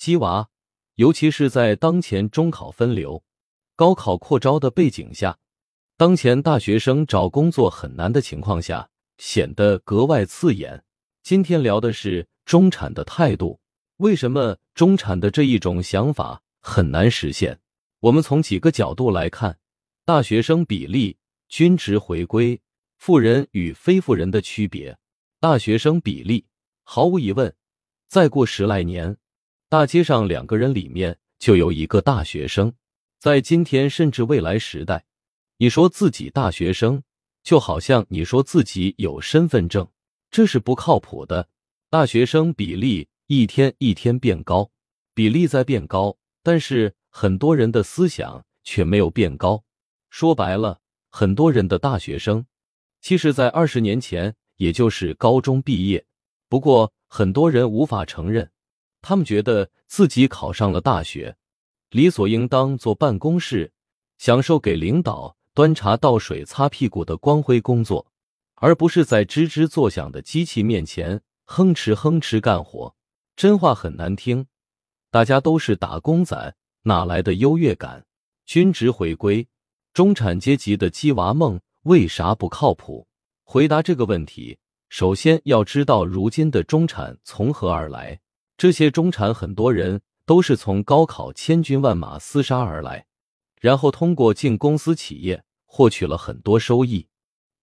鸡娃，尤其是在当前中考分流、高考扩招的背景下，当前大学生找工作很难的情况下，显得格外刺眼。今天聊的是中产的态度，为什么中产的这一种想法很难实现？我们从几个角度来看，大学生比例均值回归，富人与非富人的区别。大学生比例，毫无疑问，再过十来年，大街上两个人里面就有一个大学生。在今天甚至未来时代，你说自己大学生，就好像你说自己有身份证，这是不靠谱的。大学生比例一天一天变高，比例在变高，但是。很多人的思想却没有变高。说白了，很多人的大学生，其实，在二十年前也就是高中毕业。不过，很多人无法承认，他们觉得自己考上了大学，理所应当坐办公室，享受给领导端茶倒水、擦屁股的光辉工作，而不是在吱吱作响的机器面前哼哧哼哧干活。真话很难听，大家都是打工仔。哪来的优越感？均值回归，中产阶级的鸡娃梦为啥不靠谱？回答这个问题，首先要知道如今的中产从何而来。这些中产很多人都是从高考千军万马厮杀而来，然后通过进公司企业获取了很多收益。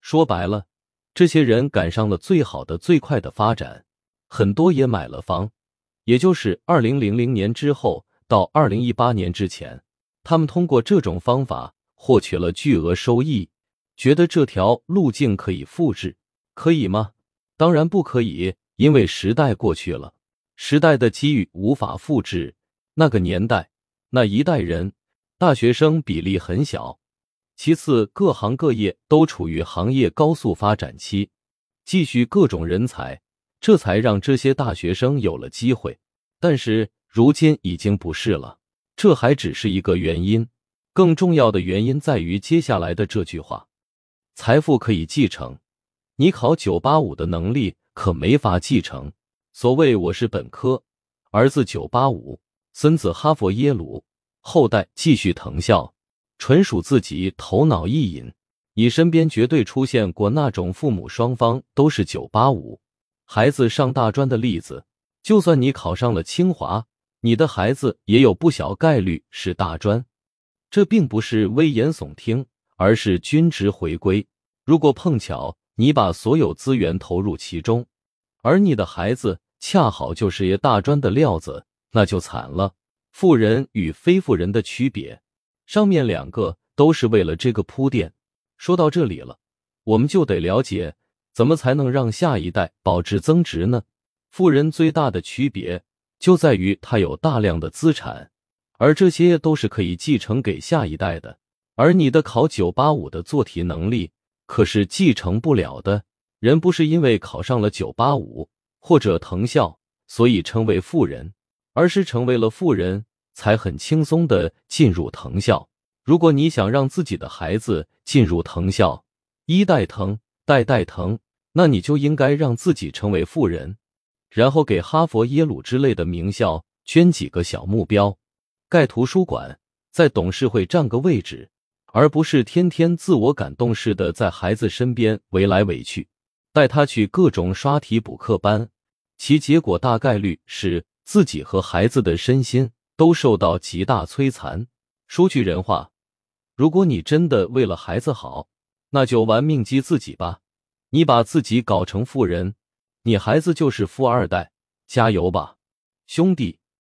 说白了，这些人赶上了最好的、最快的发展，很多也买了房，也就是二零零零年之后。到二零一八年之前，他们通过这种方法获取了巨额收益，觉得这条路径可以复制，可以吗？当然不可以，因为时代过去了，时代的机遇无法复制。那个年代，那一代人，大学生比例很小。其次，各行各业都处于行业高速发展期，继续各种人才，这才让这些大学生有了机会。但是。如今已经不是了，这还只是一个原因，更重要的原因在于接下来的这句话：财富可以继承，你考九八五的能力可没法继承。所谓我是本科，儿子九八五，孙子哈佛耶鲁，后代继续藤校，纯属自己头脑一引。你身边绝对出现过那种父母双方都是九八五，孩子上大专的例子。就算你考上了清华。你的孩子也有不小概率是大专，这并不是危言耸听，而是均值回归。如果碰巧你把所有资源投入其中，而你的孩子恰好就是爷大专的料子，那就惨了。富人与非富人的区别，上面两个都是为了这个铺垫。说到这里了，我们就得了解怎么才能让下一代保值增值呢？富人最大的区别。就在于他有大量的资产，而这些都是可以继承给下一代的。而你的考九八五的做题能力可是继承不了的。人不是因为考上了九八五或者藤校，所以称为富人，而是成为了富人才很轻松的进入藤校。如果你想让自己的孩子进入藤校，一代藤，代代藤，那你就应该让自己成为富人。然后给哈佛、耶鲁之类的名校捐几个小目标，盖图书馆，在董事会占个位置，而不是天天自我感动似的在孩子身边围来围去，带他去各种刷题补课班，其结果大概率是自己和孩子的身心都受到极大摧残。说句人话，如果你真的为了孩子好，那就玩命激自己吧，你把自己搞成富人。你孩子就是富二代，加油吧，兄弟！